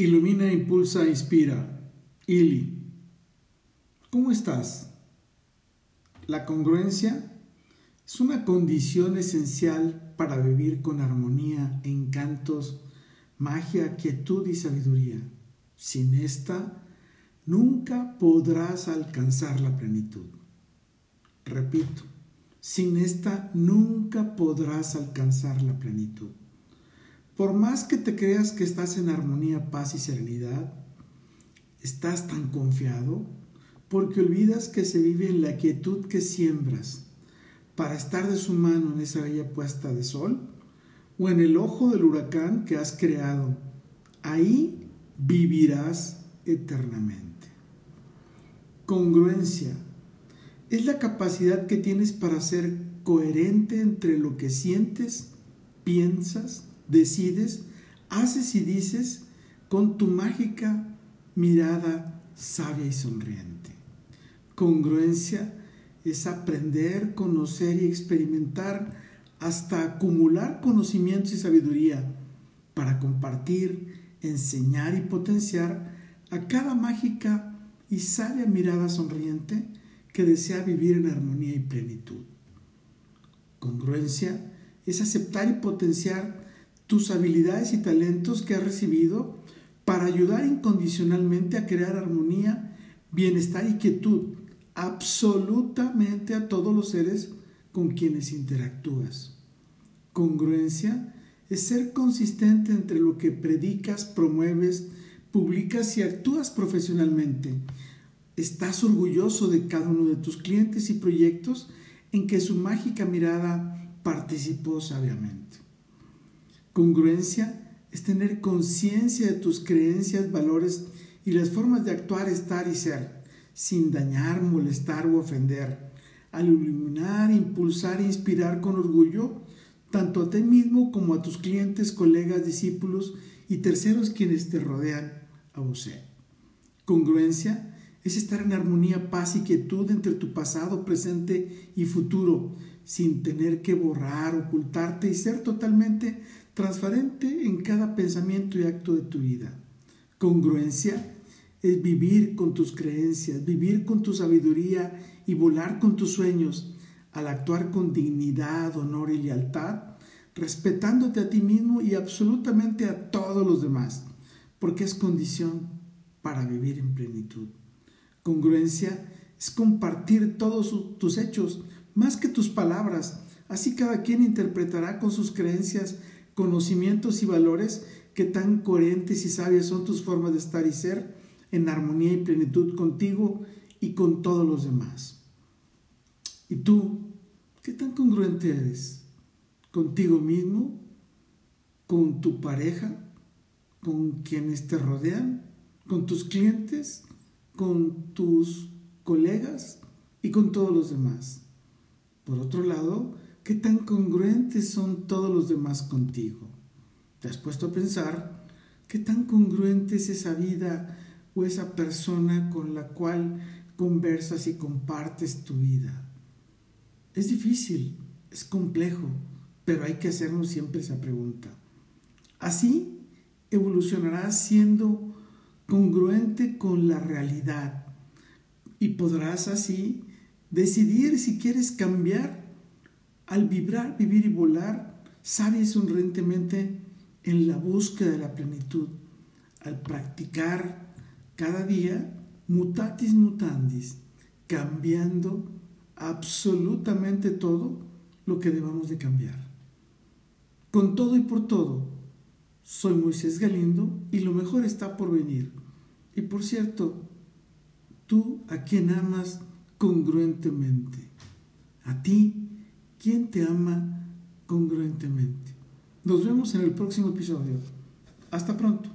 Ilumina, impulsa, inspira. Ili. ¿Cómo estás? La congruencia es una condición esencial para vivir con armonía, encantos, magia, quietud y sabiduría. Sin esta, nunca podrás alcanzar la plenitud. Repito, sin esta nunca podrás alcanzar la plenitud. Por más que te creas que estás en armonía, paz y serenidad, estás tan confiado porque olvidas que se vive en la quietud que siembras para estar de su mano en esa bella puesta de sol o en el ojo del huracán que has creado. Ahí vivirás eternamente. Congruencia es la capacidad que tienes para ser coherente entre lo que sientes, piensas, decides, haces y dices con tu mágica mirada sabia y sonriente. Congruencia es aprender, conocer y experimentar hasta acumular conocimientos y sabiduría para compartir, enseñar y potenciar a cada mágica y sabia mirada sonriente que desea vivir en armonía y plenitud. Congruencia es aceptar y potenciar tus habilidades y talentos que has recibido para ayudar incondicionalmente a crear armonía, bienestar y quietud absolutamente a todos los seres con quienes interactúas. Congruencia es ser consistente entre lo que predicas, promueves, publicas y actúas profesionalmente. Estás orgulloso de cada uno de tus clientes y proyectos en que su mágica mirada participó sabiamente. Congruencia es tener conciencia de tus creencias, valores y las formas de actuar, estar y ser, sin dañar, molestar o ofender, al iluminar, impulsar e inspirar con orgullo tanto a ti mismo como a tus clientes, colegas, discípulos y terceros quienes te rodean a vos. Congruencia es estar en armonía, paz y quietud entre tu pasado, presente y futuro, sin tener que borrar, ocultarte y ser totalmente transparente en cada pensamiento y acto de tu vida. Congruencia es vivir con tus creencias, vivir con tu sabiduría y volar con tus sueños al actuar con dignidad, honor y lealtad, respetándote a ti mismo y absolutamente a todos los demás, porque es condición para vivir en plenitud. Congruencia es compartir todos tus hechos, más que tus palabras, así cada quien interpretará con sus creencias conocimientos y valores que tan coherentes y sabias son tus formas de estar y ser en armonía y plenitud contigo y con todos los demás. ¿Y tú qué tan congruente eres? ¿Contigo mismo? ¿Con tu pareja? ¿Con quienes te rodean? ¿Con tus clientes? ¿Con tus colegas? Y con todos los demás. Por otro lado, ¿Qué tan congruentes son todos los demás contigo? ¿Te has puesto a pensar qué tan congruente es esa vida o esa persona con la cual conversas y compartes tu vida? Es difícil, es complejo, pero hay que hacernos siempre esa pregunta. Así evolucionarás siendo congruente con la realidad y podrás así decidir si quieres cambiar al vibrar, vivir y volar, sabe sonrientemente en la búsqueda de la plenitud, al practicar cada día mutatis mutandis, cambiando absolutamente todo lo que debamos de cambiar. Con todo y por todo, soy Moisés Galindo y lo mejor está por venir. Y por cierto, tú a quien amas congruentemente, a ti ¿Quién te ama congruentemente? Nos vemos en el próximo episodio. Hasta pronto.